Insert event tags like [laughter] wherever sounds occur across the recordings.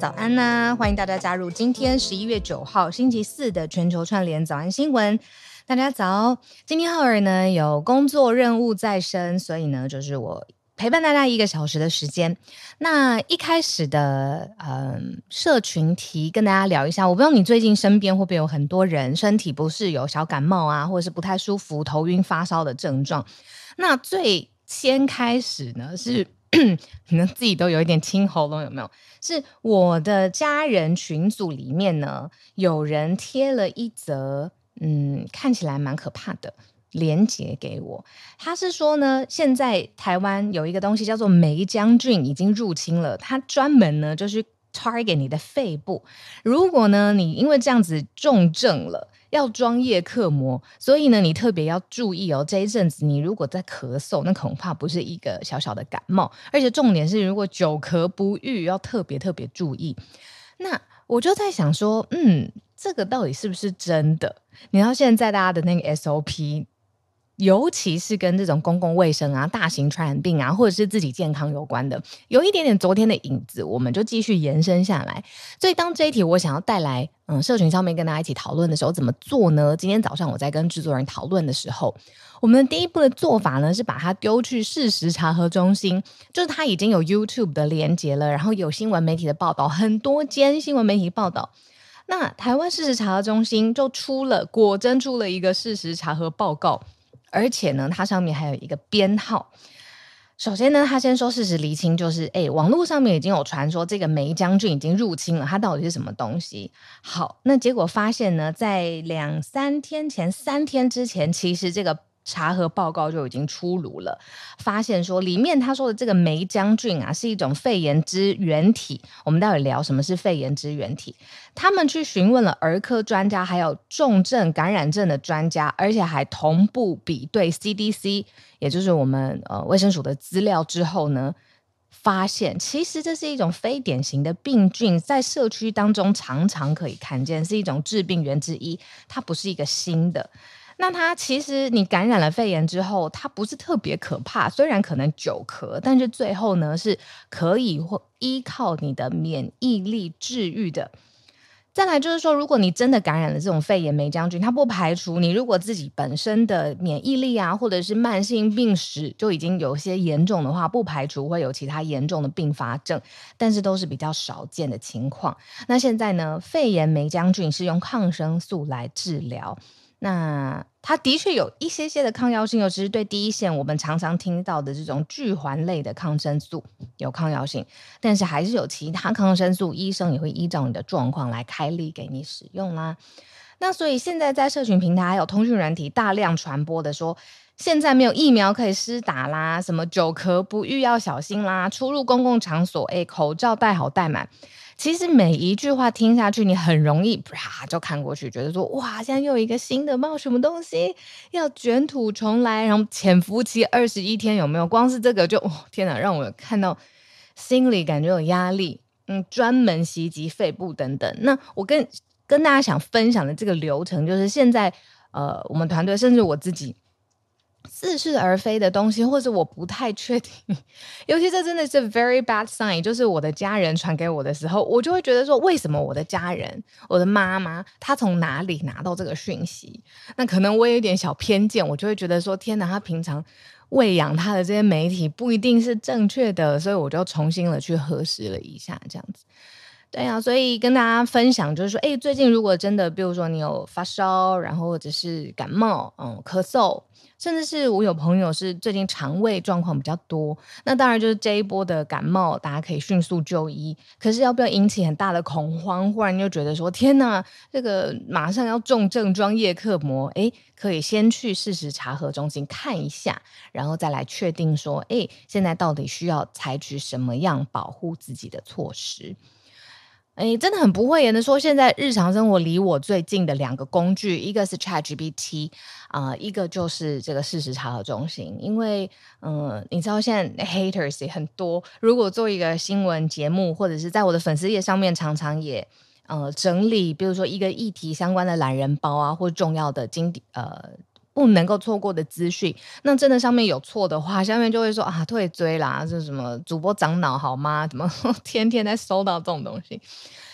早安呐、欢迎大家加入今天十一月九号星期四的全球串联早安新闻。大家早，今天浩尔呢有工作任务在身，所以呢就是我陪伴大家一个小时的时间。那一开始的嗯社群题跟大家聊一下，我不知道你最近身边会不会有很多人身体不适，有小感冒啊，或者是不太舒服、头晕、发烧的症状。那最先开始呢是 [clears throat] 可能自己都有一点清喉咙，有没有？是我的家人群组里面呢有人贴了一则。嗯，看起来蛮可怕的。连接给我，他是说呢，现在台湾有一个东西叫做梅将军已经入侵了，他专门呢就是 target 你的肺部。如果呢你因为这样子重症了，要装叶克膜，所以呢你特别要注意哦。这一阵子你如果在咳嗽，那恐怕不是一个小小的感冒，而且重点是如果久咳不愈，要特别特别注意。那我就在想说，嗯。这个到底是不是真的？你知道现在大家的那个 SOP，尤其是跟这种公共卫生啊、大型传染病啊，或者是自己健康有关的，有一点点昨天的影子，我们就继续延伸下来。所以当这一题我想要带来，嗯，社群上面跟大家一起讨论的时候，怎么做呢？今天早上我在跟制作人讨论的时候，我们第一步的做法呢，是把它丢去事实查核中心，就是它已经有 YouTube 的连接了，然后有新闻媒体的报道，很多间新闻媒体报道。那台湾事实查核中心就出了，果真出了一个事实查核报告，而且呢，它上面还有一个编号。首先呢，他先说事实厘清，就是诶，网络上面已经有传说这个梅将军已经入侵了，他到底是什么东西？好，那结果发现呢，在两三天前、三天之前，其实这个。查核报告就已经出炉了，发现说里面他说的这个梅浆菌啊，是一种肺炎支原体。我们待会聊什么是肺炎支原体。他们去询问了儿科专家，还有重症感染症的专家，而且还同步比对 CDC，也就是我们呃卫生署的资料之后呢，发现其实这是一种非典型的病菌，在社区当中常常可以看见，是一种致病源之一，它不是一个新的。那它其实你感染了肺炎之后，它不是特别可怕，虽然可能久咳，但是最后呢是可以或依靠你的免疫力治愈的。再来就是说，如果你真的感染了这种肺炎霉将军，它不排除你如果自己本身的免疫力啊，或者是慢性病史就已经有些严重的话，不排除会有其他严重的并发症，但是都是比较少见的情况。那现在呢，肺炎霉将军是用抗生素来治疗。那它的确有一些些的抗药性，尤其是对第一线我们常常听到的这种聚环类的抗生素有抗药性，但是还是有其他抗生素，医生也会依照你的状况来开立给你使用啦。那所以现在在社群平台还有通讯软体大量传播的说，现在没有疫苗可以施打啦，什么久咳不愈要小心啦，出入公共场所，诶，口罩戴好戴满。其实每一句话听下去，你很容易啪就看过去，觉得说哇，现在又有一个新的冒什么东西，要卷土重来，然后潜伏期二十一天有没有？光是这个就哦天哪，让我看到心里感觉有压力。嗯，专门袭击肺部等等。那我跟跟大家想分享的这个流程，就是现在呃，我们团队甚至我自己。似是而非的东西，或者我不太确定，[laughs] 尤其这真的是 very bad sign。就是我的家人传给我的时候，我就会觉得说，为什么我的家人，我的妈妈，她从哪里拿到这个讯息？那可能我有一点小偏见，我就会觉得说，天哪，她平常喂养她的这些媒体不一定是正确的，所以我就重新的去核实了一下，这样子。对啊，所以跟大家分享就是说，哎，最近如果真的，比如说你有发烧，然后或者是感冒，嗯，咳嗽。甚至是我有朋友是最近肠胃状况比较多，那当然就是这一波的感冒，大家可以迅速就医。可是要不要引起很大的恐慌？忽然就觉得说天哪，这个马上要重症装夜克膜，哎，可以先去事实查核中心看一下，然后再来确定说，哎，现在到底需要采取什么样保护自己的措施。哎，真的很不会言的说，现在日常生活离我最近的两个工具，一个是 ChatGPT 啊、一个就是这个事实查核中心。因为，嗯、你知道现在 haters 也很多。如果做一个新闻节目，或者是在我的粉丝页上面，常常也呃整理，比如说一个议题相关的懒人包啊，或重要的经典呃。不能够错过的资讯，那真的上面有错的话，下面就会说啊退追啦，这是什么主播长脑好吗？怎么 [laughs] 天天在收到这种东西？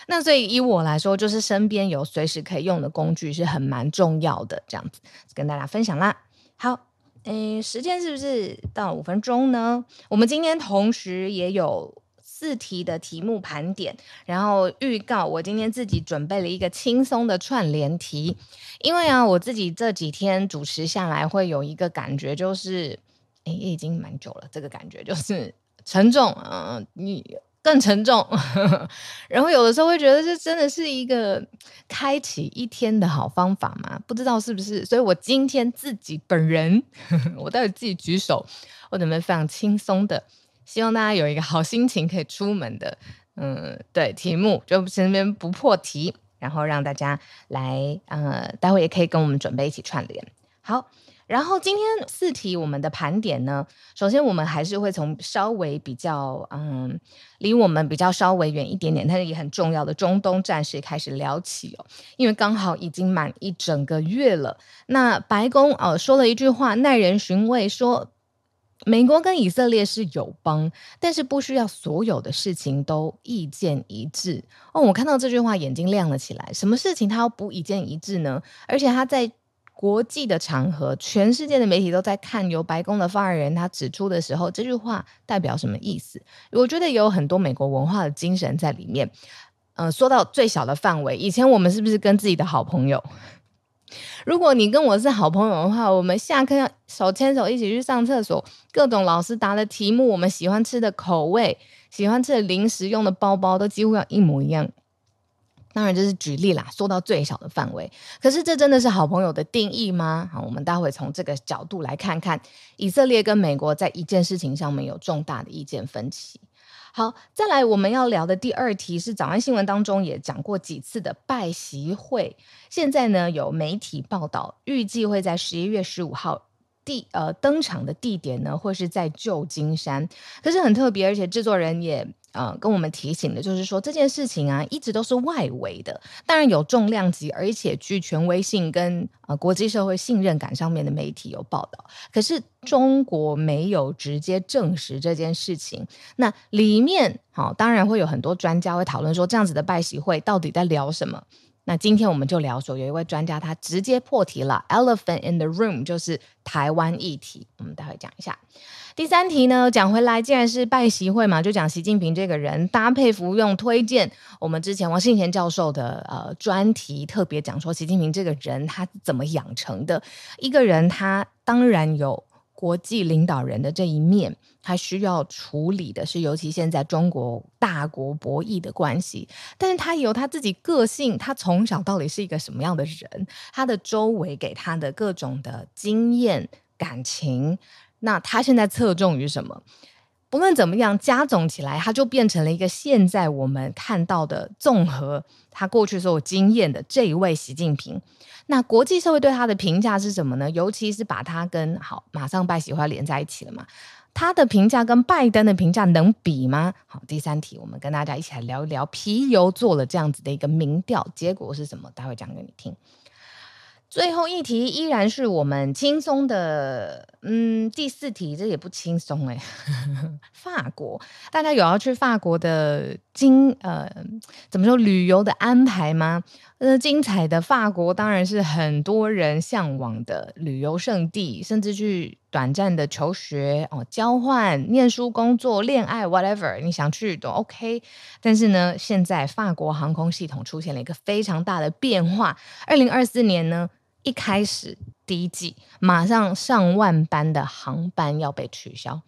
那所以以我来说，就是身边有随时可以用的工具是很蛮重要的，这样子跟大家分享啦。好，诶，时间是不是到五分钟呢？我们今天同时也有。四题的题目盘点，然后预告我今天自己准备了一个轻松的串联题，因为啊，我自己这几天主持下来会有一个感觉，就是，哎，已经蛮久了，这个感觉就是沉重，嗯、你更沉重，[laughs] 然后有的时候会觉得这真的是一个开启一天的好方法嘛？不知道是不是？所以我今天自己本人，[laughs] 我待会自己举手，我准备非常轻松的。希望大家有一个好心情可以出门的，嗯，对，题目就身边不破题，然后让大家来，呃，待会也可以跟我们准备一起串联。好，然后今天四题我们的盘点呢，首先我们还是会从稍微比较，嗯，离我们比较稍微远一点点，但是也很重要的中东战事开始聊起哦，因为刚好已经满一整个月了。那白宫呃说了一句话，耐人寻味，说。美国跟以色列是友邦，但是不需要所有的事情都意见一致哦。我看到这句话，眼睛亮了起来。什么事情他要不意见一致呢？而且他在国际的场合，全世界的媒体都在看，由白宫的发言人他指出的时候，这句话代表什么意思？我觉得有很多美国文化的精神在里面。嗯、呃，说到最小的范围，以前我们是不是跟自己的好朋友？如果你跟我是好朋友的话，我们下课要手牵手一起去上厕所，各种老师答的题目，我们喜欢吃的口味、喜欢吃的零食、用的包包，都几乎要一模一样。当然这是举例啦，说到最小的范围。可是这真的是好朋友的定义吗？好，我们待会从这个角度来看看，以色列跟美国在一件事情上面有重大的意见分歧。好，再来我们要聊的第二题是早安新闻当中也讲过几次的拜习会。现在呢，有媒体报道，预计会在十一月十五号地呃登场的地点呢，会是在旧金山。可是很特别，而且制作人也。呃，跟我们提醒的就是说，这件事情啊，一直都是外围的，当然有重量级，而且具权威性跟呃国际社会信任感上面的媒体有报道，可是中国没有直接证实这件事情。那里面好，当然会有很多专家会讨论说，这样子的拜习会到底在聊什么？那今天我们就聊说，有一位专家他直接破题了，Elephant in the room 就是台湾议题，我们待会讲一下。第三题呢，讲回来，既然是拜习会嘛，就讲习近平这个人搭配服用推荐。我们之前王信贤教授的呃专题特别讲说，习近平这个人他怎么养成的？一个人他当然有。国际领导人的这一面，他需要处理的是，尤其现在中国大国博弈的关系。但是他有他自己个性，他从小到底是一个什么样的人？他的周围给他的各种的经验、感情，那他现在侧重于什么？不论怎么样，加总起来，他就变成了一个现在我们看到的综合他过去所有经验的这一位习近平。那国际社会对他的评价是什么呢？尤其是把他跟好马上拜喜欢连在一起了嘛？他的评价跟拜登的评价能比吗？好，第三题，我们跟大家一起来聊一聊。皮尤做了这样子的一个民调，结果是什么？待会讲给你听。最后一题依然是我们轻松的，嗯，第四题这也不轻松哎。[laughs] 法国，大家有要去法国的经呃怎么说旅游的安排吗？呃，精彩的法国当然是很多人向往的旅游胜地，甚至去短暂的求学哦、交换、念书、工作、恋爱，whatever 你想去都 OK。但是呢，现在法国航空系统出现了一个非常大的变化。二零二四年呢，一开始第一季马上上万班的航班要被取消。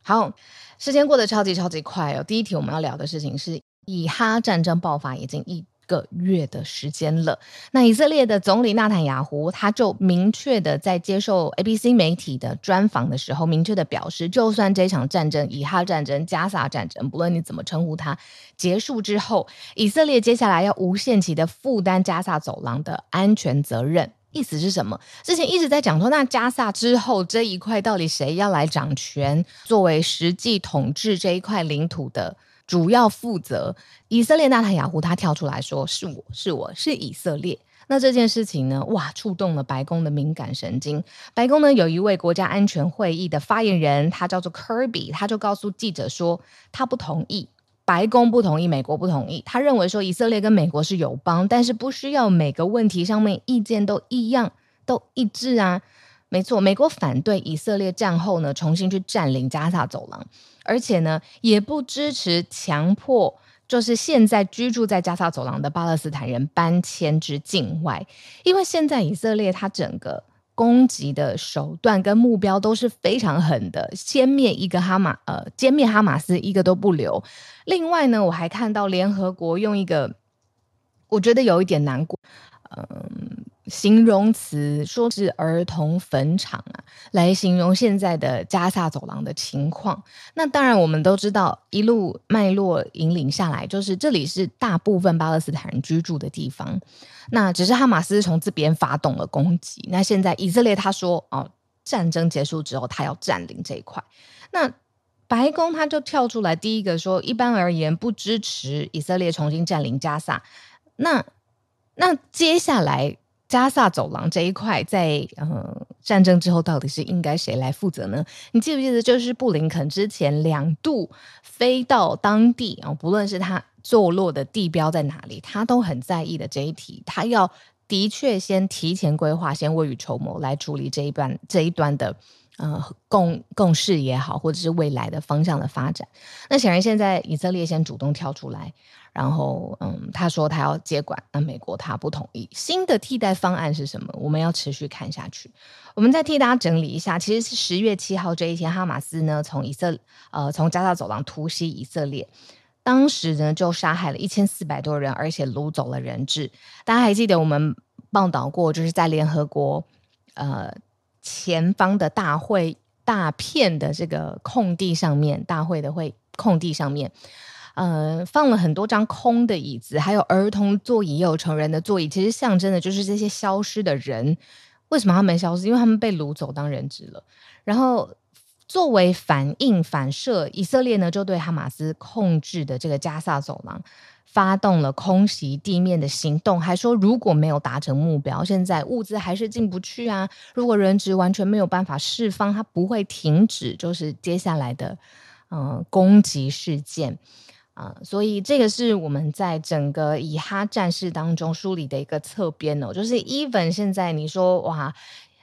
好，时间过得超级超级快哦。第一题我们要聊的事情是，以哈战争爆发已经一个月的时间了，那以色列的总理纳坦雅胡他就明确的在接受 ABC 媒体的专访的时候，明确的表示，就算这场战争，以哈战争、加萨战争，不论你怎么称呼它，结束之后，以色列接下来要无限期的负担加萨走廊的安全责任。意思是什么？之前一直在讲说，那加萨之后这一块到底谁要来掌权，作为实际统治这一块领土的？主要负责以色列纳坦雅胡，他跳出来说：“是我是我是以色列。”那这件事情呢，哇，触动了白宫的敏感神经。白宫呢，有一位国家安全会议的发言人，他叫做 Kirby，他就告诉记者说，他不同意，白宫不同意，美国不同意。他认为说，以色列跟美国是友邦，但是不需要每个问题上面意见都一样，都一致啊。没错，美国反对以色列战后呢，重新去占领加萨走廊。而且呢，也不支持强迫，就是现在居住在加萨走廊的巴勒斯坦人搬迁至境外，因为现在以色列它整个攻击的手段跟目标都是非常狠的，歼灭一个哈马，呃，歼灭哈马斯一个都不留。另外呢，我还看到联合国用一个，我觉得有一点难过，嗯。形容词说是儿童坟场啊，来形容现在的加萨走廊的情况。那当然，我们都知道一路脉络引领下来，就是这里是大部分巴勒斯坦人居住的地方。那只是哈马斯从这边发动了攻击。那现在以色列他说哦，战争结束之后他要占领这一块。那白宫他就跳出来，第一个说，一般而言不支持以色列重新占领加萨。那那接下来。加萨走廊这一块，在呃战争之后，到底是应该谁来负责呢？你记不记得，就是布林肯之前两度飞到当地啊，不论是他坐落的地标在哪里，他都很在意的这一题，他要的确先提前规划，先未雨绸缪来处理这一段这一端的呃共共事也好，或者是未来的方向的发展。那显然现在以色列先主动跳出来。然后，嗯，他说他要接管，那美国他不同意。新的替代方案是什么？我们要持续看下去。我们再替大家整理一下，其实是十月七号这一天，哈马斯呢从以色呃从加沙走廊突袭以色列，当时呢就杀害了一千四百多人，而且掳走了人质。大家还记得我们报道过，就是在联合国呃前方的大会大片的这个空地上面，大会的会空地上面。呃，放了很多张空的椅子，还有儿童座椅，也有成人的座椅。其实象征的就是这些消失的人。为什么他们消失？因为他们被掳走当人质了。然后作为反应反射，以色列呢就对哈马斯控制的这个加萨走廊发动了空袭地面的行动，还说如果没有达成目标，现在物资还是进不去啊。如果人质完全没有办法释放，他不会停止，就是接下来的嗯、攻击事件。啊，所以这个是我们在整个以哈战事当中梳理的一个侧边哦，就是 even 现在你说哇，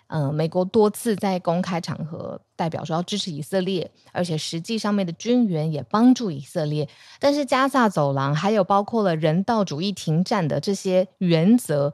呃，美国多次在公开场合代表说要支持以色列，而且实际上面的军援也帮助以色列，但是加萨走廊还有包括了人道主义停战的这些原则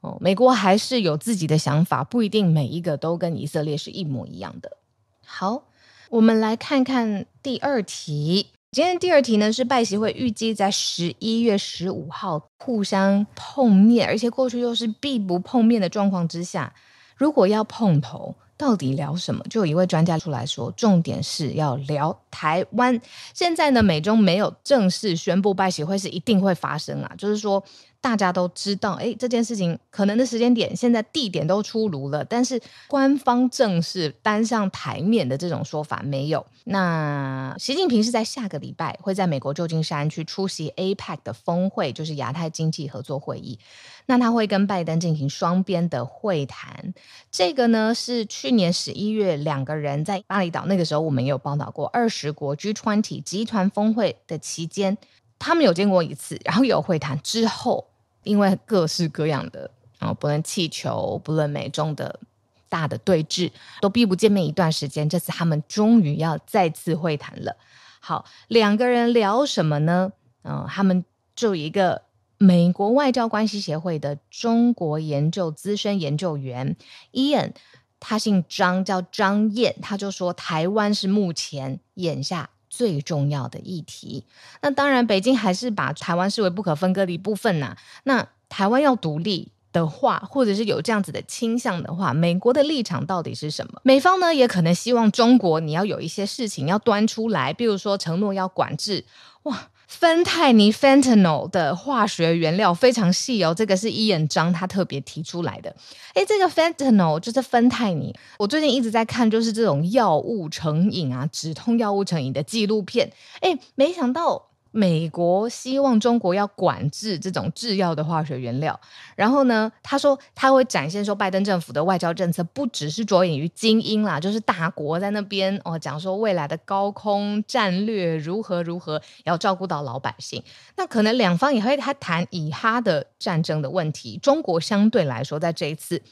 哦，美国还是有自己的想法，不一定每一个都跟以色列是一模一样的。好，我们来看看第二题。今天第二题呢，是拜习会预计在十一月十五号互相碰面，而且过去又是必不碰面的状况之下，如果要碰头，到底聊什么？就有一位专家出来说，重点是要聊台湾。现在呢，美中没有正式宣布拜习会是一定会发生啊，就是说。大家都知道，哎，这件事情可能的时间点，现在地点都出炉了，但是官方正式搬上台面的这种说法没有。那习近平是在下个礼拜会在美国旧金山去出席 APEC 的峰会，就是亚太经济合作会议。那他会跟拜登进行双边的会谈。这个呢是去年十一月两个人在巴厘岛，那个时候我们也有报道过，二十国 G20 集团峰会的期间，他们有见过一次，然后有会谈之后。因为各式各样的啊，不论气球，不论美中的大的对峙，都避不见面一段时间。这次他们终于要再次会谈了。好，两个人聊什么呢？嗯、他们就一个美国外交关系协会的中国研究资深研究员 Ian，他姓张，叫张燕，他就说台湾是目前眼下最重要的议题。那当然，北京还是把台湾视为不可分割的一部分呐、那台湾要独立。的话，或者是有这样子的倾向的话，美国的立场到底是什么？美方呢也可能希望中国你要有一些事情要端出来，比如说承诺要管制哇，芬太尼 （fentanyl） 的化学原料非常细哦，这个是伊恩章他特别提出来的。诶，这个 fentanyl 就是芬太尼，我最近一直在看就是这种药物成瘾啊，止痛药物成瘾的纪录片。诶，没想到。美国希望中国要管制这种制药的化学原料，然后呢，他说他会展现说，拜登政府的外交政策不只是着眼于精英啦，就是大国在那边哦，讲说未来的高空战略如何如何，要照顾到老百姓。那可能两方也会还谈以哈的战争的问题。中国相对来说，在这一次。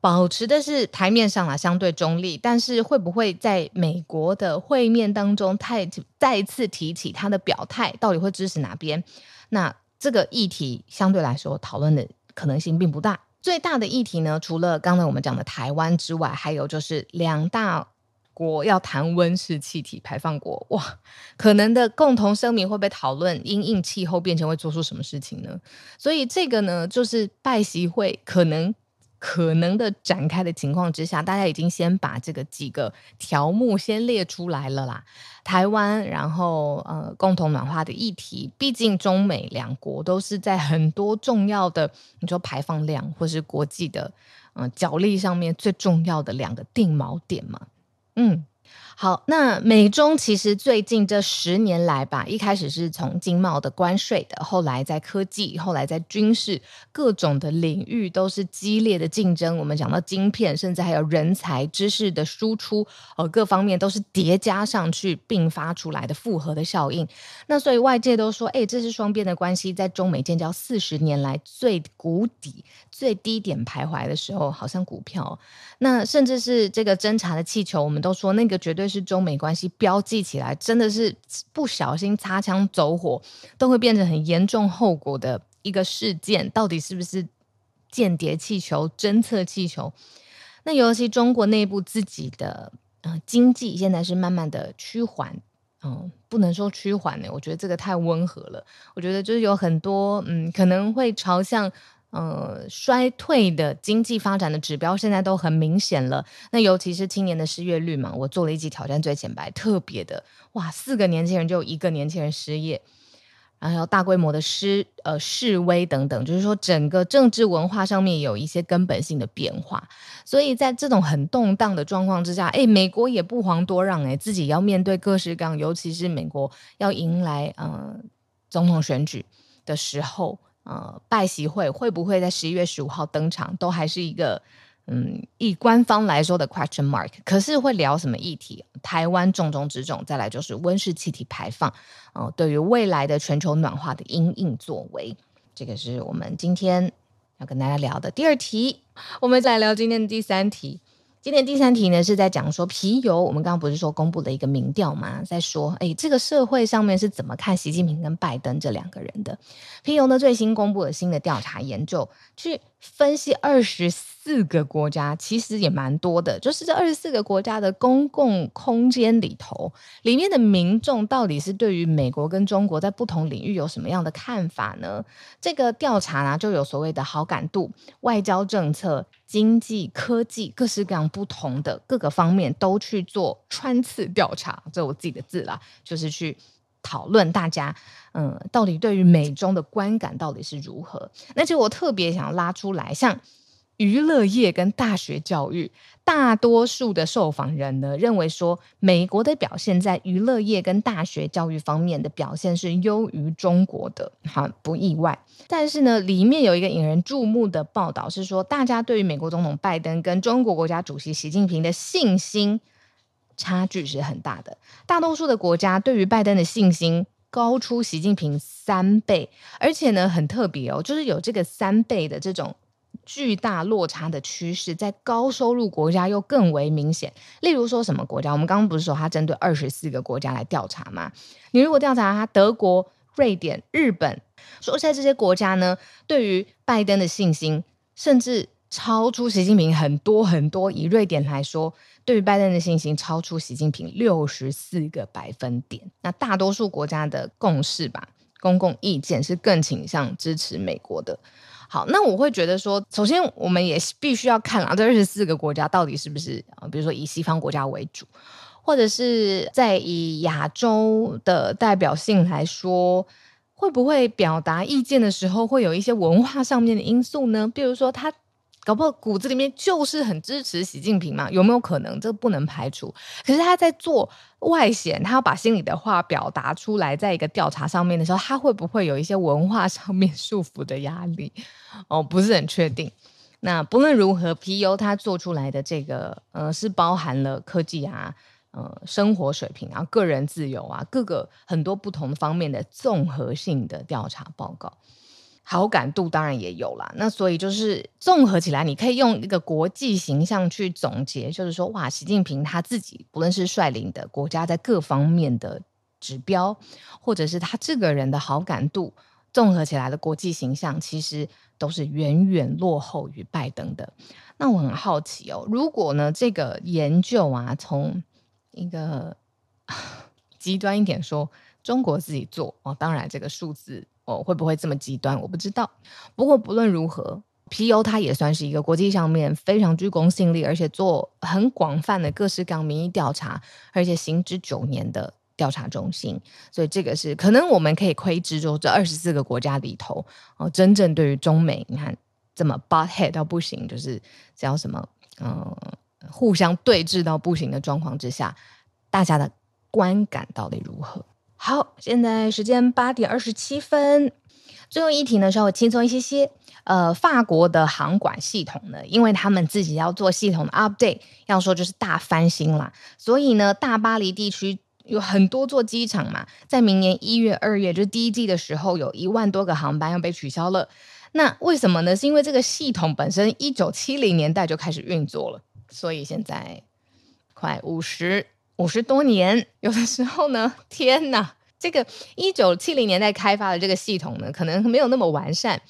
保持的是台面上啊，相对中立，但是会不会在美国的会面当中，太再次提起他的表态，到底会支持哪边？那这个议题相对来说讨论的可能性并不大。最大的议题呢，除了刚才我们讲的台湾之外，还有就是两大国要谈温室气体排放国，哇，可能的共同声明会被讨论，因应气候变迁会做出什么事情呢？所以这个呢，就是拜习会可能。可能的展开的情况之下，大家已经先把这个几个条目先列出来了啦。台湾，然后呃，共同暖化的议题，毕竟中美两国都是在很多重要的，你说排放量或是国际的嗯、角力上面最重要的两个定锚点嘛，嗯。好，那美中其实最近这十年来吧，一开始是从经贸的关税的，后来在科技，后来在军事，各种的领域都是激烈的竞争。我们讲到晶片，甚至还有人才、知识的输出，呃，各方面都是叠加上去并发出来的复合的效应。那所以外界都说，哎，这是双边的关系，在中美建交四十年来最谷底、最低点徘徊的时候，好像股票。那甚至是这个侦察的气球，我们都说那个绝对。是中美关系标记起来，真的是不小心擦枪走火，都会变成很严重后果的一个事件。到底是不是间谍气球、侦测气球？那尤其中国内部自己的呃经济现在是慢慢的趋缓，嗯、不能说趋缓呢，我觉得这个太温和了。我觉得就是有很多嗯，可能会朝向。呃，衰退的经济发展的指标现在都很明显了。那尤其是青年的失业率嘛，我做了一集挑战最浅白，特别的哇，四个年轻人就一个年轻人失业，然后大规模的示呃示威等等，就是说整个政治文化上面有一些根本性的变化。所以在这种很动荡的状况之下，哎，美国也不遑多让，哎，自己要面对各式各样，尤其是美国要迎来呃总统选举的时候。呃，拜习会会不会在十一月十五号登场，都还是一个嗯，以官方来说的 question mark。可是会聊什么议题？台湾重中之重，再来就是温室气体排放。啊、对于未来的全球暖化的因应作为，这个是我们今天要跟大家聊的第二题。我们再来聊今天的第三题。今天第三题呢，是在讲说皮尤，我们刚刚不是说公布了一个民调吗？在说，哎，这个社会上面是怎么看习近平跟拜登这两个人的？皮尤呢，最新公布了新的调查研究，去分析二十四个国家，其实也蛮多的。就是这二十四个国家的公共空间里头，里面的民众到底是对于美国跟中国在不同领域有什么样的看法呢？这个调查呢，就有所谓的好感度、外交政策、经济、科技，各式各样不同的各个方面都去做穿刺调查。这我自己的字啦，就是去。讨论大家，嗯，到底对于美中的观感到底是如何？那就我特别想拉出来，像娱乐业跟大学教育，大多数的受访人呢认为说，美国的表现在娱乐业跟大学教育方面的表现是优于中国的，好，不意外。但是呢，里面有一个引人注目的报道是说，大家对于美国总统拜登跟中国国家主席习近平的信心。差距是很大的，大多数的国家对于拜登的信心高出习近平三倍，而且呢很特别哦，就是有这个三倍的这种巨大落差的趋势，在高收入国家又更为明显。例如说什么国家？我们刚刚不是说他针对二十四个国家来调查吗？你如果调查他德国、瑞典、日本，说在这些国家呢，对于拜登的信心甚至超出习近平很多很多。以瑞典来说。对于拜登的信心超出习近平六十四个百分点，那大多数国家的共识吧，公共意见是更倾向支持美国的。好，那我会觉得说，首先我们也必须要看啊，这二十四个国家到底是不是啊，比如说以西方国家为主，或者是在以亚洲的代表性来说，会不会表达意见的时候会有一些文化上面的因素呢？比如说他。搞不好骨子里面就是很支持习近平嘛？有没有可能？这不能排除。可是他在做外显，他要把心里的话表达出来，在一个调查上面的时候，他会不会有一些文化上面束缚的压力？[laughs] 哦，不是很确定。那不论如何，P U 他做出来的这个，呃，是包含了科技啊，呃，生活水平啊，个人自由啊，各个很多不同方面的综合性的调查报告。好感度当然也有啦，那所以就是综合起来，你可以用一个国际形象去总结，就是说，哇，习近平他自己不论是率领的国家在各方面的指标，或者是他这个人的好感度，综合起来的国际形象，其实都是远远落后于拜登的。那我很好奇哦，如果呢这个研究啊，从一个 [laughs] 极端一点说，中国自己做哦，当然这个数字。哦，会不会这么极端？我不知道。不过不论如何，PEO 它也算是一个国际上面非常具公信力，而且做很广泛的各式各样民意调查，而且行之九年的调查中心。所以这个是可能我们可以窥知，就这二十四个国家里头，哦，真正对于中美，你看这么 but head 到不行，就是叫什么，嗯、互相对峙到不行的状况之下，大家的观感到底如何？好，现在时间八点二十七分。最后一题呢，稍微轻松一些些。呃，法国的航管系统呢，因为他们自己要做系统的 update，要说就是大翻新啦。所以呢，大巴黎地区有很多座机场嘛，在明年一月、二月，就是第一季的时候，有一万多个航班要被取消了。那为什么呢？是因为这个系统本身一九七零年代就开始运作了，所以现在快五十。五十多年，[laughs] 有的时候呢，[laughs] 天哪，这个一九七零年代开发的这个系统呢，可能没有那么完善。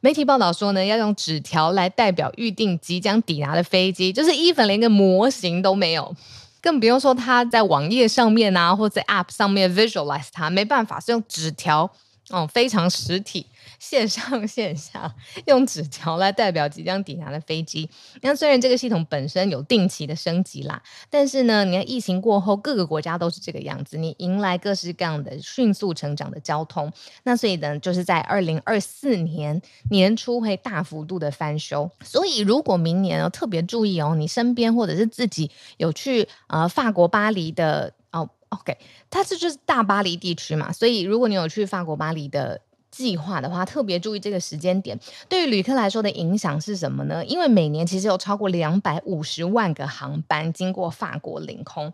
媒体报道说呢，要用纸条来代表预定即将抵达的飞机，就是 even 连个模型都没有，更不用说它在网页上面啊，或者 App 上面 visualize 它，没办法，是用纸条，哦，非常实体。线上线下 [laughs] 用纸条来代表即将抵达的飞机。那虽然这个系统本身有定期的升级啦，但是呢，你看疫情过后，各个国家都是这个样子，你迎来各式各样的迅速成长的交通。那所以呢，就是在二零二四年年初会大幅度的翻修。所以如果明年哦特别注意哦，你身边或者是自己有去呃法国巴黎的哦，OK，它这就是大巴黎地区嘛，所以如果你有去法国巴黎的。计划的话，特别注意这个时间点，对于旅客来说的影响是什么呢？因为每年其实有超过两百五十万个航班经过法国领空，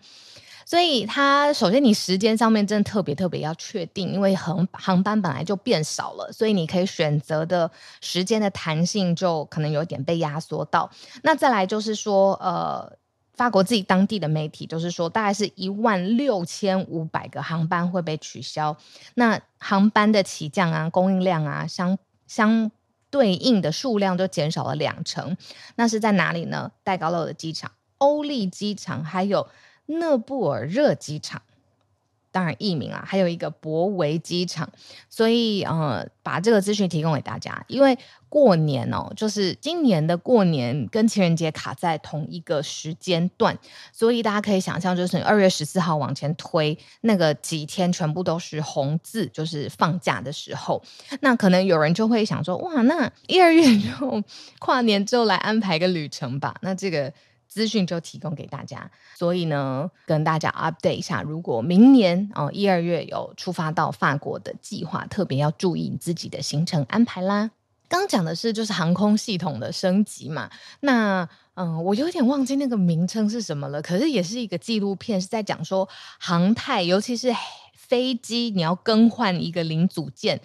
所以它首先你时间上面真的特别特别要确定，因为航航班本来就变少了，所以你可以选择的时间的弹性就可能有点被压缩到。那再来就是说，呃。法国自己当地的媒体就是说，大概是一万六千五百个航班会被取消，那航班的起降啊、供应量啊，相相对应的数量就减少了两成。那是在哪里呢？戴高乐的机场、欧力机场，还有讷布尔热机场。当然，译名啊，还有一个博维机场，所以呃，把这个资讯提供给大家。因为过年哦，就是今年的过年跟情人节卡在同一个时间段，所以大家可以想象，就是二月十四号往前推那个几天，全部都是红字，就是放假的时候。那可能有人就会想说，哇，那一二月就 [laughs] 跨年之后来安排个旅程吧？那这个。资讯就提供给大家，所以呢，跟大家 update 一下，如果明年哦一二月有出发到法国的计划，特别要注意自己的行程安排啦。刚讲的是就是航空系统的升级嘛，那嗯，我有点忘记那个名称是什么了，可是也是一个纪录片，是在讲说航太，尤其是。飞机你要更换一个零组件，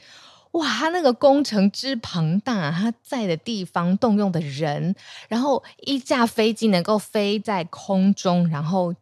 哇，它那个工程之庞大，它在的地方动用的人，然后一架飞机能够飞在空中，然后。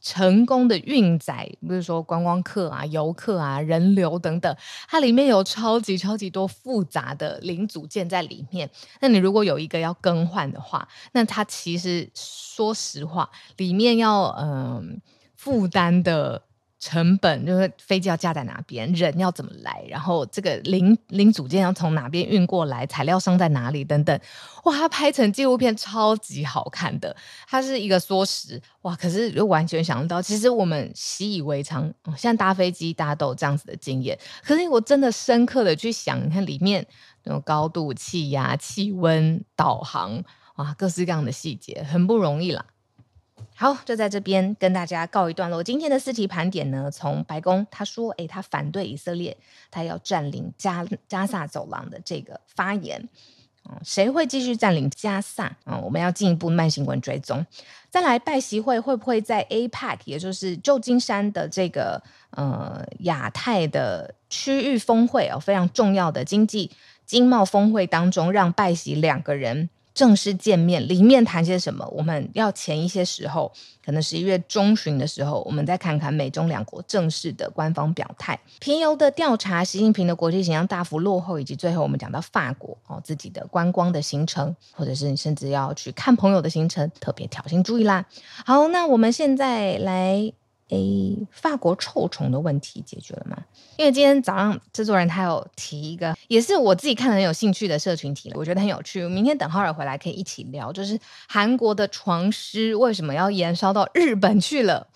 成功的运载，比如说观光客啊、游客啊、人流等等，它里面有超级超级多复杂的零组件在里面。那你如果有一个要更换的话，那它其实说实话，里面要嗯负担的。成本就是飞机要架在哪边，人要怎么来，然后这个零零组件要从哪边运过来，材料商在哪里等等。哇，它拍成纪录片超级好看的，它是一个缩时哇，可是又完全想不到，其实我们习以为常，现在搭飞机大家都有这样子的经验，可是我真的深刻的去想，你看里面那种高度、气压、气温、导航，哇，各式各样的细节，很不容易啦。好，就在这边跟大家告一段落。今天的四题盘点呢，从白宫他说，诶，他反对以色列，他要占领加加萨走廊的这个发言，嗯，谁会继续占领加萨？嗯，我们要进一步慢新闻追踪。再来，拜习会会不会在 APEC，也就是旧金山的这个呃亚太的区域峰会哦，非常重要的经济经贸峰会当中，让拜习两个人。正式见面，里面谈些什么？我们要前一些时候，可能十一月中旬的时候，我们再看看美中两国正式的官方表态。皮尤的调查，习近平的国际形象大幅落后，以及最后我们讲到法国哦自己的观光的行程，或者是你甚至要去看朋友的行程，特别挑衅注意啦。好，那我们现在来。诶，法国臭虫的问题解决了吗？因为今天早上制作人他有提一个，也是我自己看很有兴趣的社群题，我觉得很有趣。明天等浩尔回来可以一起聊，就是韩国的床虱为什么要延烧到日本去了？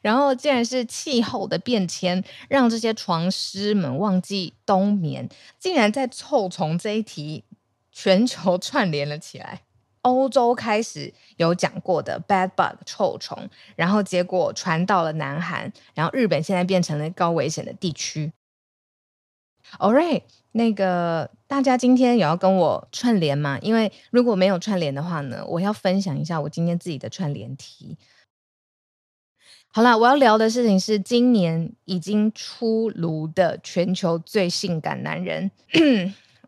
然后竟然是气候的变迁让这些床虱们忘记冬眠，竟然在臭虫这一题全球串联了起来。欧洲开始有讲过的 bad bug 臭虫，然后结果传到了南韩，然后日本现在变成了高危险的地区。All right，那个大家今天有要跟我串联吗？因为如果没有串联的话呢，我要分享一下我今天自己的串联题。好啦，我要聊的事情是今年已经出炉的全球最性感男人。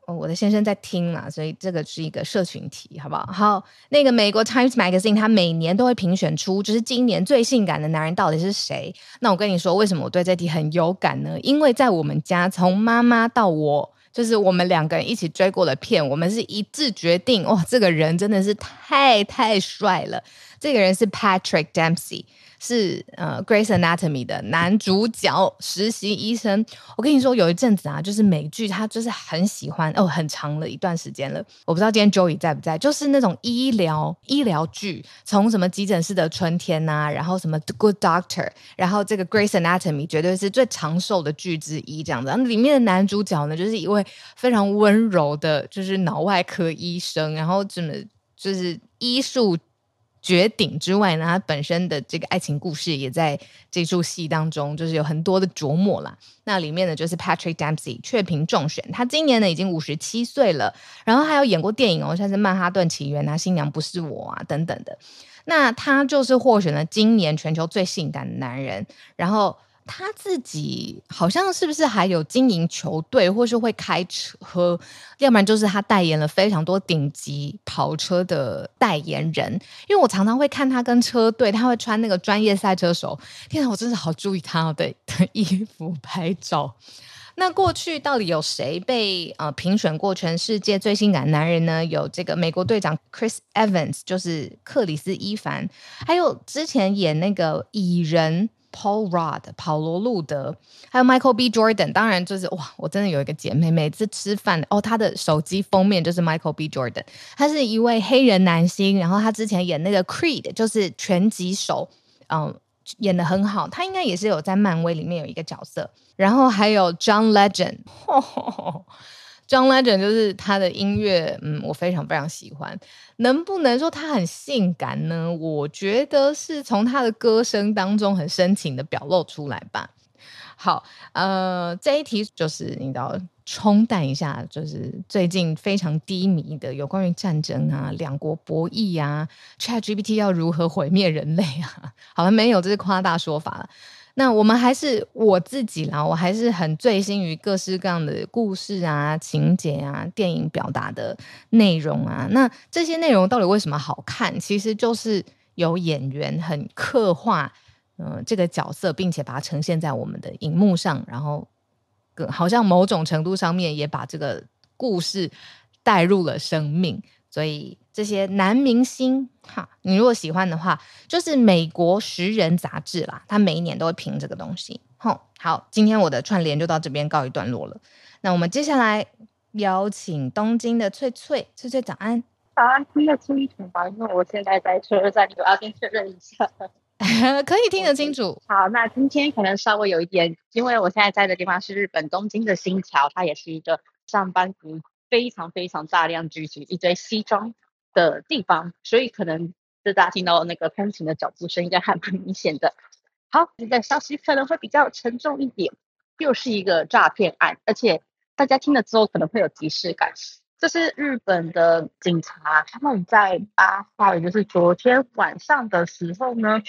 哦，我的先生在听嘛，所以这个是一个社群题，好不好？好，那个美国 Times Magazine 它每年都会评选出，就是今年最性感的男人到底是谁？那我跟你说，为什么我对这题很有感呢？因为在我们家，从妈妈到我，就是我们两个人一起追过的片，我们是一致决定，哇，这个人真的是太太帅了。这个人是 Patrick Dempsey。是呃，《Grey's Anatomy》的男主角实习医生。我跟你说，有一阵子啊，就是美剧，他就是很喜欢哦，很长了一段时间了。我不知道今天 Joey 在不在，就是那种医疗医疗剧，从什么急诊室的春天呐、然后什么《Good Doctor》，然后这个《Grey's Anatomy》绝对是最长寿的剧之一，这样子。然后里面的男主角呢，就是一位非常温柔的，就是脑外科医生，然后怎么就是医术。绝顶之外呢，他本身的这个爱情故事也在这出戏当中，就是有很多的琢磨啦。那里面呢，就是 Patrick Dempsey 雀屏中选，他今年呢已经五十七岁了，然后还有演过电影哦，像是《曼哈顿奇缘》啊，《新娘不是我》啊等等的。那他就是获选了今年全球最性感的男人，然后。他自己好像是不是还有经营球队，或是会开车，要不然就是他代言了非常多顶级跑车的代言人。因为我常常会看他跟车队，他会穿那个专业赛车手，天哪，我真的好注意他的的衣服拍照。那过去到底有谁被呃评选过全世界最性感男人呢？有这个美国队长 Chris Evans，就是克里斯·伊凡，还有之前演那个蚁人。Paul Rudd、保罗·路德，还有 Michael B. Jordan，当然就是哇，我真的有一个姐妹，每次吃饭哦，她的手机封面就是 Michael B. Jordan，他是一位黑人男星，然后他之前演那个 Creed，就是拳击手，嗯，演得很好，他应该也是有在漫威里面有一个角色，然后还有 John Legend。[laughs] John Legend 就是他的音乐，嗯，我非常非常喜欢。能不能说他很性感呢？我觉得是从他的歌声当中很深情的表露出来吧。好，呃，这一题就是你知道冲淡一下，就是最近非常低迷的有关于战争啊、两国博弈啊、ChatGPT 要如何毁灭人类啊？[laughs] 好了没有，这是夸大说法了。那我们还是我自己啦，我还是很醉心于各式各样的故事啊、情节啊、电影表达的内容啊。那这些内容到底为什么好看？其实就是有演员很刻画，嗯、呃，这个角色，并且把它呈现在我们的荧幕上，然后，好像某种程度上面也把这个故事带入了生命。所以这些男明星哈，你如果喜欢的话，就是美国时人杂志啦，他每一年都会评这个东西。哼，好，今天我的串联就到这边告一段落了。那我们接下来邀请东京的翠翠，翠翠早安。早安，听得清楚吗？因为我现在在车站，我要先确认一下。[laughs] 可以听得清楚。好，那今天可能稍微有一点，因为我现在在的地方是日本东京的新桥，它也是一个上班族。非常非常大量聚集一堆西装的地方，所以可能这大家听到那个通勤的脚步声应该还蛮明显的。好，现在消息可能会比较沉重一点，又是一个诈骗案，而且大家听了之后可能会有即视感。这是日本的警察，他们在八号，也就是昨天晚上的时候呢，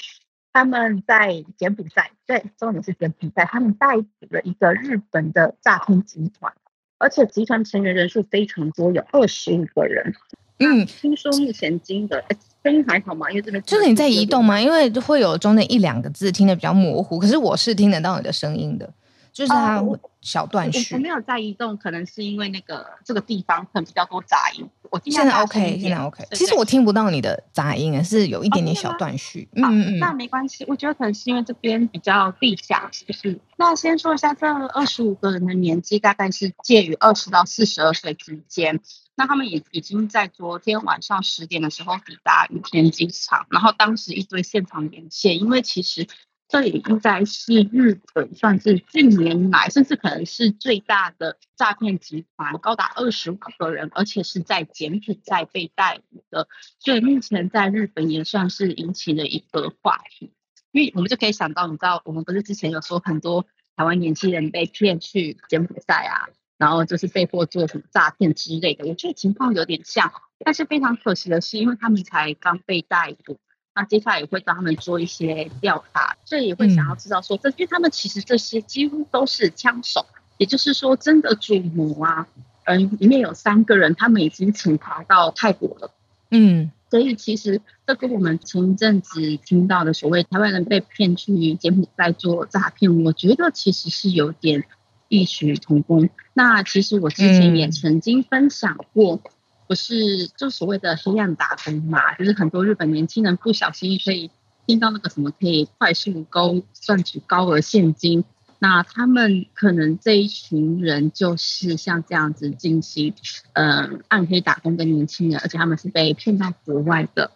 他们在柬埔寨，对，重点是柬埔寨，他们逮捕了一个日本的诈骗集团。而且集团成员人数非常多，有二十五个人。嗯，听说目前金的声音还好吗？因为这边就是你在移动吗？因为会有中间一两个字听得比较模糊，可是我是听得到你的声音的，就是它小断续。我，我没有在移动，可能是因为那个这个地方可能比较多杂音。我现在 OK，现在 OK。其实我听不到你的杂音，是有一点点小断续。嗯嗯嗯，那没关系。我觉得可能是因为这边比较地下，是不是？那先说一下，这二十五个人的年纪大概是介于二十到四十二岁之间。那他们也已经在昨天晚上十点的时候抵达羽田机场，然后当时一堆现场连线，因为其实。这里应该是日本算是近年来，甚至可能是最大的诈骗集团，高达二十五个人，而且是在柬埔寨被逮捕的，所以目前在日本也算是引起了一个话题。因为我们就可以想到，你知道，我们不是之前有说很多台湾年轻人被骗去柬埔寨啊，然后就是被迫做什么诈骗之类的，我觉得情况有点像，但是非常可惜的是，因为他们才刚被逮捕。那接下来也会帮他们做一些调查，所以也会想要知道说，这因为他们其实这些几乎都是枪手，也就是说真的主谋啊，嗯，里面有三个人，他们已经潜逃到泰国了，嗯，所以其实这跟我们前一阵子听到的所谓台湾人被骗去柬埔寨做诈骗，我觉得其实是有点异曲同工。那其实我之前也曾经分享过。不是，就所谓的黑暗打工嘛，就是很多日本年轻人不小心可以听到那个什么可以快速高赚取高额现金，那他们可能这一群人就是像这样子进行呃暗黑打工的年轻人，而且他们是被骗到国外的。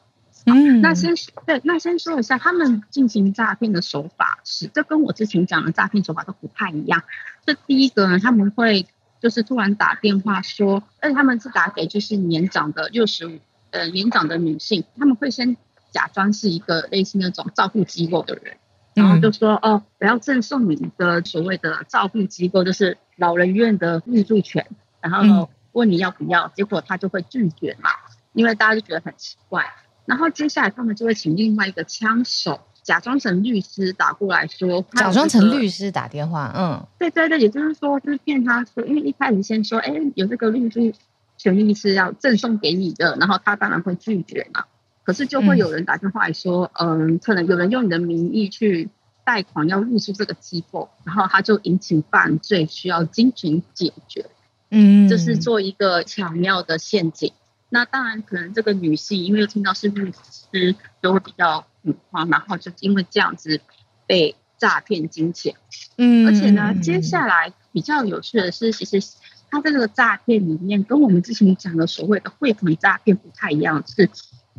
嗯，那先对，那先说一下他们进行诈骗的手法是，这跟我之前讲的诈骗手法都不太一样。这第一个呢，他们会。就是突然打电话说，而且他们是打给就是年长的六十五呃年长的女性，他们会先假装是一个类似那种照顾机构的人，然后就说哦，我要赠送你一个所谓的照顾机构，就是老人院的入住权，然后问你要不要，结果他就会拒绝嘛，因为大家就觉得很奇怪，然后接下来他们就会请另外一个枪手。假装成律师打过来说，假装成律师打电话，嗯，对对对，也就是说，就是骗他说，因为一开始先说，哎，有这个律师权利是要赠送给你的，然后他当然会拒绝嘛。可是就会有人打电话来说，嗯，可能有人用你的名义去贷款要入住这个机构，然后他就引起犯罪，需要金钱解决，嗯，这是做一个巧妙的陷阱。那当然，可能这个女性因为听到是律师，就会比较。恐慌，然后就因为这样子被诈骗金钱，嗯，而且呢，接下来比较有趣的是，其实他在这个诈骗里面跟我们之前讲的所谓的汇款诈骗不太一样，是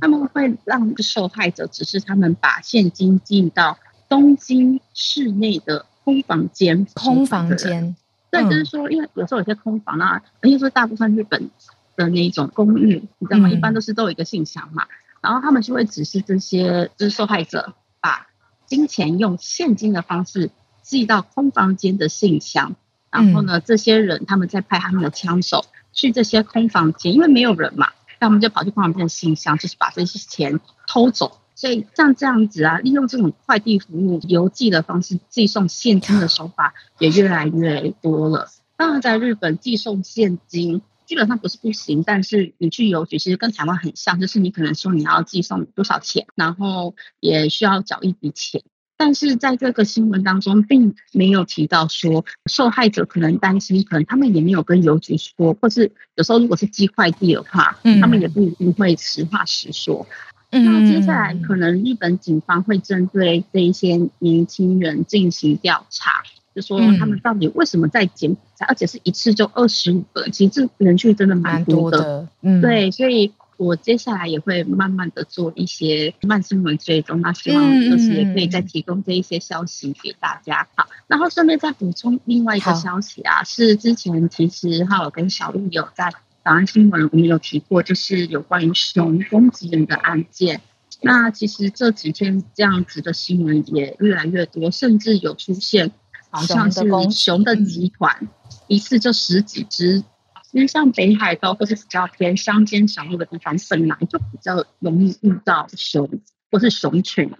他们会让受害者只是他们把现金进到东京市内的空房间，空房间，对，就是说，因为有时候有些空房啊，而且说大部分日本的那种公寓，你知道吗？一般都是都有一个信箱嘛。然后他们就会指示这些就是受害者把金钱用现金的方式寄到空房间的信箱，然后呢，这些人他们再派他们的枪手去这些空房间，因为没有人嘛，那我们就跑去空房间的信箱，就是把这些钱偷走，所以像这样子啊，利用这种快递服务、邮寄的方式寄送现金的手法也越来越多了。当然，在日本寄送现金基本上不是不行，但是你去邮局其实跟台湾很像，就是你可能说你要寄送多少钱，然后也需要缴一笔钱。但是在这个新闻当中，并没有提到说受害者可能担心，可能他们也没有跟邮局说，或是有时候如果是寄快递的话，嗯，他们也不一定会实话实说。嗯，那接下来可能日本警方会针对这一些年轻人进行调查，就说他们到底为什么在柬埔寨，而且是一次就二十五个，其实这人数真的蛮多的。多的嗯，对，所以。我接下来也会慢慢的做一些慢新闻追踪，那希望就是也可以再提供这一些消息给大家。好，然后顺便再补充另外一个消息啊，是之前其实哈我跟小路有在早安新闻我们有提过，就是有关于熊攻击人的案件。那其实这几天这样子的新闻也越来越多，甚至有出现好像是熊的集团，一次就十几只。因为像北海道或是比较偏乡间小路的地方，本来就比较容易遇到熊或是熊群，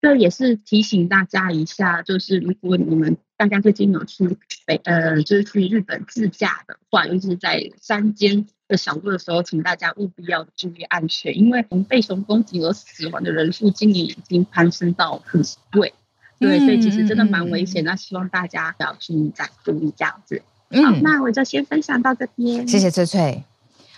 这也是提醒大家一下，就是如果你们大家最近有去北呃，就是去日本自驾的话，尤其是在山间的小路的时候，请大家务必要注意安全，因为被熊攻击而死亡的人数今年已经攀升到五十位，对，所以其实真的蛮危险。那希望大家要注意再注意这样子。嗯，好，那我就先分享到这边。谢谢翠翠。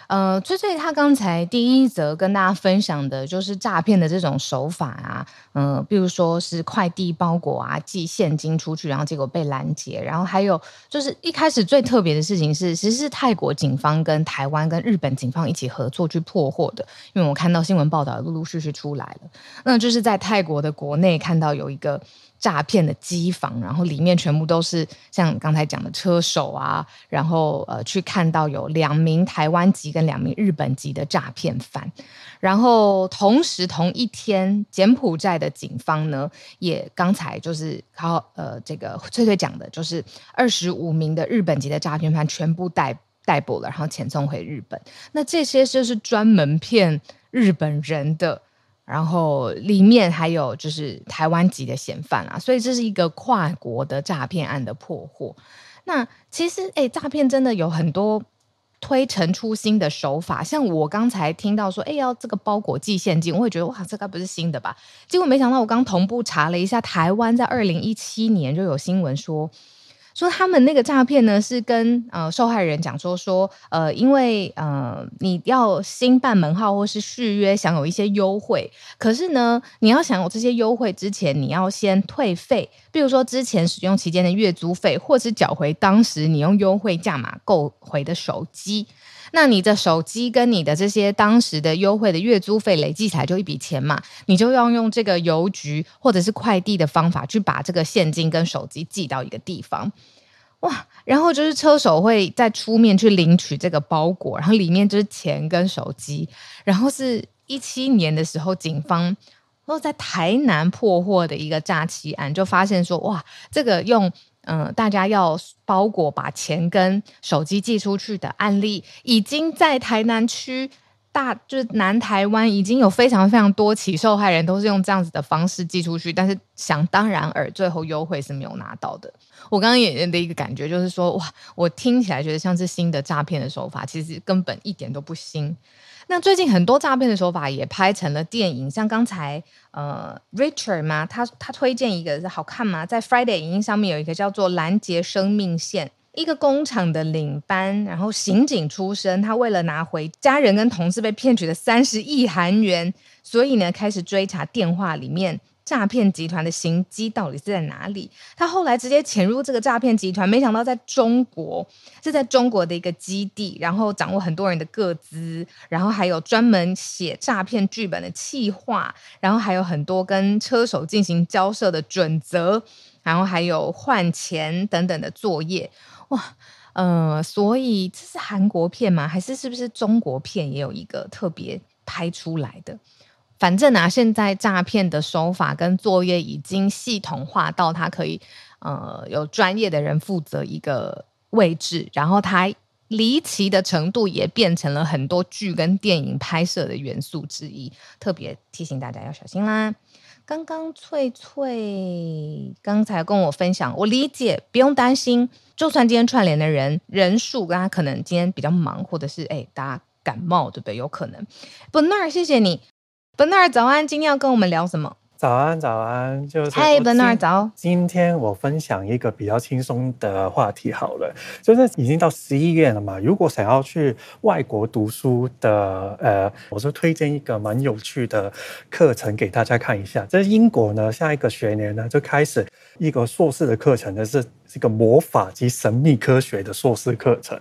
呃，翠翠她刚才第一则跟大家分享的就是诈骗的这种手法啊，嗯、呃，比如说是快递包裹啊，寄现金出去，然后结果被拦截，然后还有就是一开始最特别的事情是，其实是泰国警方跟台湾跟日本警方一起合作去破获的，因为我看到新闻报道陆陆续续出来了，那就是在泰国的国内看到有一个。诈骗的机房，然后里面全部都是像刚才讲的车手啊，然后呃去看到有两名台湾籍跟两名日本籍的诈骗犯，然后同时同一天，柬埔寨的警方呢也刚才就是靠呃这个翠翠讲的，就是二十五名的日本籍的诈骗犯全部逮逮捕了，然后遣送回日本。那这些就是专门骗日本人的。然后里面还有就是台湾籍的嫌犯啊，所以这是一个跨国的诈骗案的破获。那其实诶，诈骗真的有很多推陈出新的手法，像我刚才听到说，诶，要这个包裹寄现金，我会觉得哇，这该不是新的吧？结果没想到，我刚同步查了一下，台湾在二零一七年就有新闻说。说他们那个诈骗呢，是跟呃受害人讲说说，呃，因为呃你要新办门号或是续约，享有一些优惠。可是呢，你要享有这些优惠之前，你要先退费，比如说之前使用期间的月租费，或是缴回当时你用优惠价码购回的手机。那你的手机跟你的这些当时的优惠的月租费累计起来就一笔钱嘛，你就要用这个邮局或者是快递的方法去把这个现金跟手机寄到一个地方，哇，然后就是车手会再出面去领取这个包裹，然后里面就是钱跟手机，然后是一七年的时候，警方然后在台南破获的一个诈欺案，就发现说哇，这个用。嗯，大家要包裹把钱跟手机寄出去的案例，已经在台南区大，就是南台湾已经有非常非常多起受害人都是用这样子的方式寄出去，但是想当然尔，最后优惠是没有拿到的。我刚刚也的一个感觉就是说，哇，我听起来觉得像是新的诈骗的手法，其实根本一点都不新。那最近很多诈骗的手法也拍成了电影，像刚才呃 Richard 嘛，他他推荐一个是好看吗？在 Friday 影音上面有一个叫做《拦截生命线》，一个工厂的领班，然后刑警出身，他为了拿回家人跟同事被骗取的三十亿韩元，所以呢开始追查电话里面。诈骗集团的行迹到底是在哪里？他后来直接潜入这个诈骗集团，没想到在中国，是在中国的一个基地，然后掌握很多人的个资，然后还有专门写诈骗剧本的企划，然后还有很多跟车手进行交涉的准则，然后还有换钱等等的作业。哇，呃，所以这是韩国片吗？还是是不是中国片也有一个特别拍出来的？反正啊，现在诈骗的手法跟作业已经系统化到他可以，呃，有专业的人负责一个位置，然后他离奇的程度也变成了很多剧跟电影拍摄的元素之一，特别提醒大家要小心啦。刚刚翠翠刚才跟我分享，我理解，不用担心，就算今天串联的人人数，大家可能今天比较忙，或者是哎大家感冒，对不对？有可能。本 r 谢谢你，Bernard 早安，今天要跟我们聊什么？早安，早安，就是嗨，Bernard，早。今天我分享一个比较轻松的话题好了，就是已经到十一月了嘛。如果想要去外国读书的，呃，我就推荐一个蛮有趣的课程给大家看一下。这是英国呢，下一个学年呢就开始一个硕士的课程呢是。这个魔法及神秘科学的硕士课程，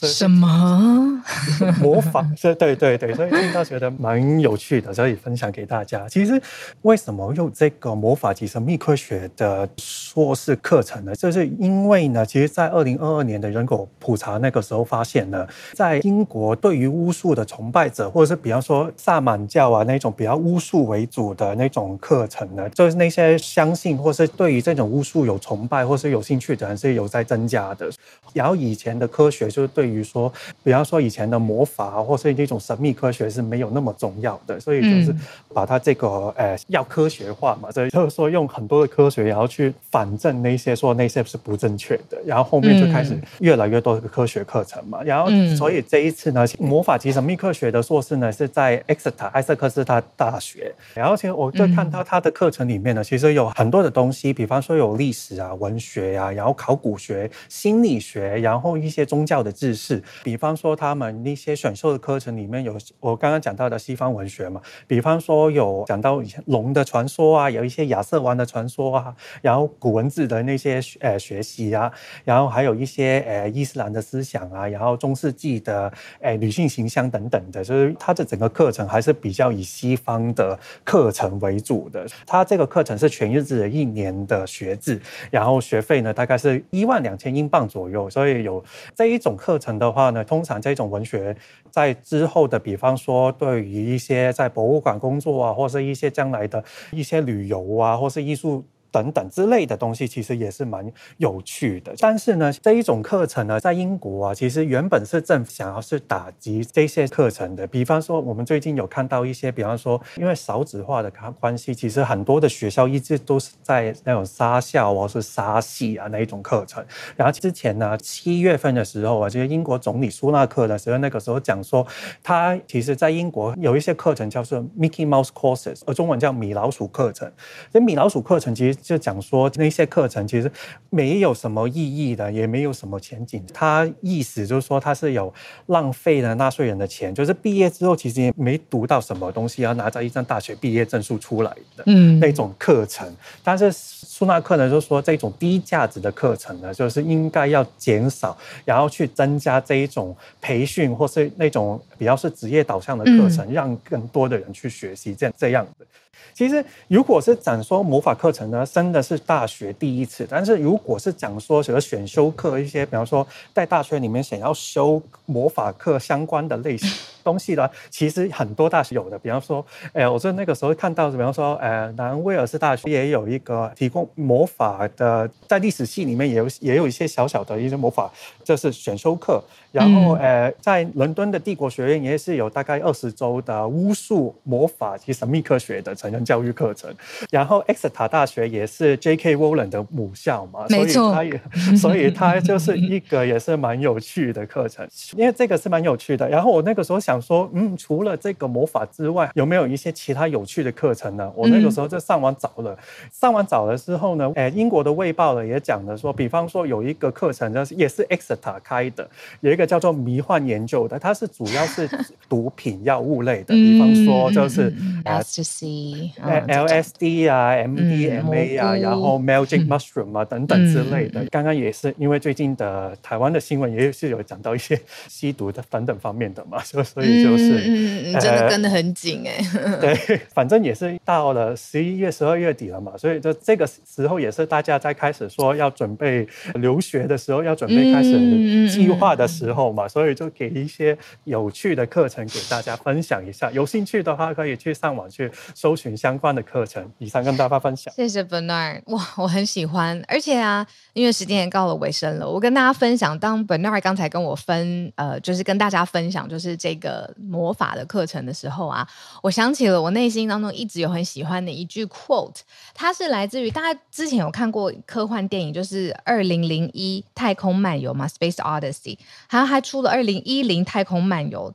什么 [laughs] 魔法？这对对对，所以听到觉得蛮有趣的，所以分享给大家。其实为什么用这个魔法及神秘科学的硕士课程呢？就是因为呢，其实，在二零二二年的人口普查那个时候发现呢，在英国对于巫术的崇拜者，或者是比方说萨满教啊那种比较巫术为主的那种课程呢，就是那些相信或是对于这种巫术有崇拜或是有兴趣。确实是有在增加的。然后以前的科学就是对于说，比方说以前的魔法或是这种神秘科学是没有那么重要的，所以就是把它这个呃要科学化嘛，所以就是说用很多的科学然后去反证那些说那些是不正确的。然后后面就开始越来越多的科学课程嘛。然后所以这一次呢，魔法及神秘科学的硕士呢是在 Exeter 艾塞克斯特大学。然后其实我就看到他的课程里面呢，其实有很多的东西，比方说有历史啊、文学呀、啊，然后考古学、心理学。然后一些宗教的知识，比方说他们那些选修的课程里面有我刚刚讲到的西方文学嘛，比方说有讲到以前龙的传说啊，有一些亚瑟王的传说啊，然后古文字的那些呃学习啊，然后还有一些呃伊斯兰的思想啊，然后中世纪的呃女性形象等等的，就是它的整个课程还是比较以西方的课程为主的。它这个课程是全日制的一年的学制，然后学费呢大大概是一万两千英镑左右。所以有这一种课程的话呢，通常这种文学在之后的，比方说对于一些在博物馆工作啊，或是一些将来的一些旅游啊，或是艺术。等等之类的东西，其实也是蛮有趣的。但是呢，这一种课程呢，在英国啊，其实原本是政府想要是打击这些课程的。比方说，我们最近有看到一些，比方说，因为少子化的关系，其实很多的学校一直都是在那种杀校或是杀系啊那一种课程。然后之前呢，七月份的时候啊，就是英国总理苏纳克的时候，那个时候讲说，他其实在英国有一些课程叫做 Mickey Mouse Courses，而中文叫米老鼠课程。这米老鼠课程其实。就讲说那些课程其实没有什么意义的，也没有什么前景。他意思就是说他是有浪费了纳税人的钱，就是毕业之后其实也没读到什么东西，要拿着一张大学毕业证书出来的那种课程。嗯、但是苏纳克呢就说这种低价值的课程呢，就是应该要减少，然后去增加这一种培训或是那种比较是职业导向的课程，嗯、让更多的人去学习这样这样的。其实，如果是讲说魔法课程呢，真的是大学第一次。但是，如果是讲说什么选修课一些，比方说在大学里面想要修魔法课相关的类型东西呢，[laughs] 其实很多大学有的。比方说，哎，我在那个时候看到，比方说，呃，南威尔士大学也有一个提供魔法的，在历史系里面也有也有一些小小的一些魔法，这是选修课。然后，呃，在伦敦的帝国学院也是有大概二十周的巫术、魔法及神秘科学的成人教育课程。然后，Exeter 大学也是 J.K. Rowling 的母校嘛。所以他也，[laughs] 所以他就是一个也是蛮有趣的课程。因为这个是蛮有趣的。然后我那个时候想说，嗯，除了这个魔法之外，有没有一些其他有趣的课程呢？我那个时候就上网找了，上网找了之后呢，呃，英国的卫报呢也讲了说，比方说有一个课程就是也是 Exeter 开的，有一个。叫做迷幻研究的，它是主要是毒品药物类的，[laughs] 比方说就是 Ecstasy、LSD 啊、MDMA 啊，然后 Magic Mushroom 啊等等之类的。刚刚也是因为最近的台湾的新闻也是有讲到一些吸毒的等等方面的嘛，所所以就是嗯，真的跟得很紧哎。[laughs] 对，反正也是到了十一月、十二月底了嘛，所以就这个时候也是大家在开始说要准备留学的时候，要准备开始计划的时候。后嘛，所以就给一些有趣的课程给大家分享一下。有兴趣的话，可以去上网去搜寻相关的课程。以上跟大家分享。谢谢 Bernard，哇，我很喜欢，而且啊，因为时间也到了尾声了，我跟大家分享，当 Bernard 刚才跟我分，呃，就是跟大家分享，就是这个魔法的课程的时候啊，我想起了我内心当中一直有很喜欢的一句 quote，它是来自于大家之前有看过科幻电影，就是二零零一太空漫游嘛，Space Odyssey，还有还出了二零一零太空漫游。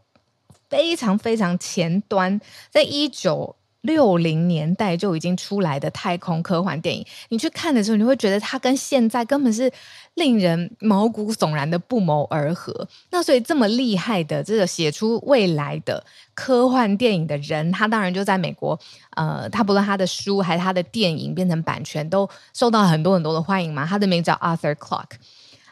非常非常前端，在一九六零年代就已经出来的太空科幻电影，你去看的时候，你会觉得它跟现在根本是令人毛骨悚然的不谋而合。那所以这么厉害的这个写出未来的科幻电影的人，他当然就在美国。呃，他不论他的书还是他的电影变成版权，都受到很多很多的欢迎嘛。他的名字叫 Arthur Clarke。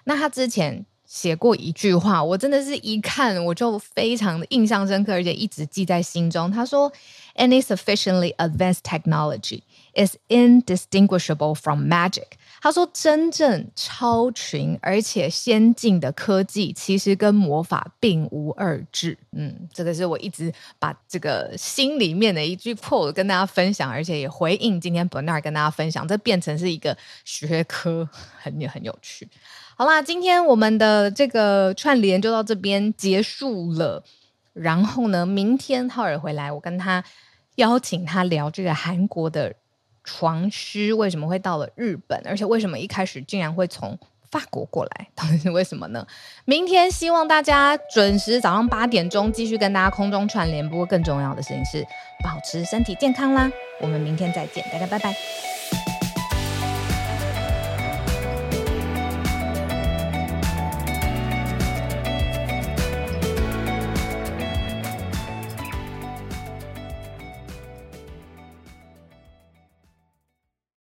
那他之前。写过一句话，我真的是一看我就非常的印象深刻，而且一直记在心中。他说：“Any sufficiently advanced technology is indistinguishable from magic。”他说：“真正超群而且先进的科技，其实跟魔法并无二致。”嗯，这个是我一直把这个心里面的一句 quote 跟大家分享，而且也回应今天 Bernard 跟大家分享，这变成是一个学科，很很有趣。好啦，今天我们的这个串联就到这边结束了。然后呢，明天浩尔回来，我跟他邀请他聊这个韩国的床虱为什么会到了日本，而且为什么一开始竟然会从法国过来，到底是为什么呢？明天希望大家准时早上八点钟继续跟大家空中串联。不过更重要的事情是保持身体健康啦。我们明天再见，大家拜拜。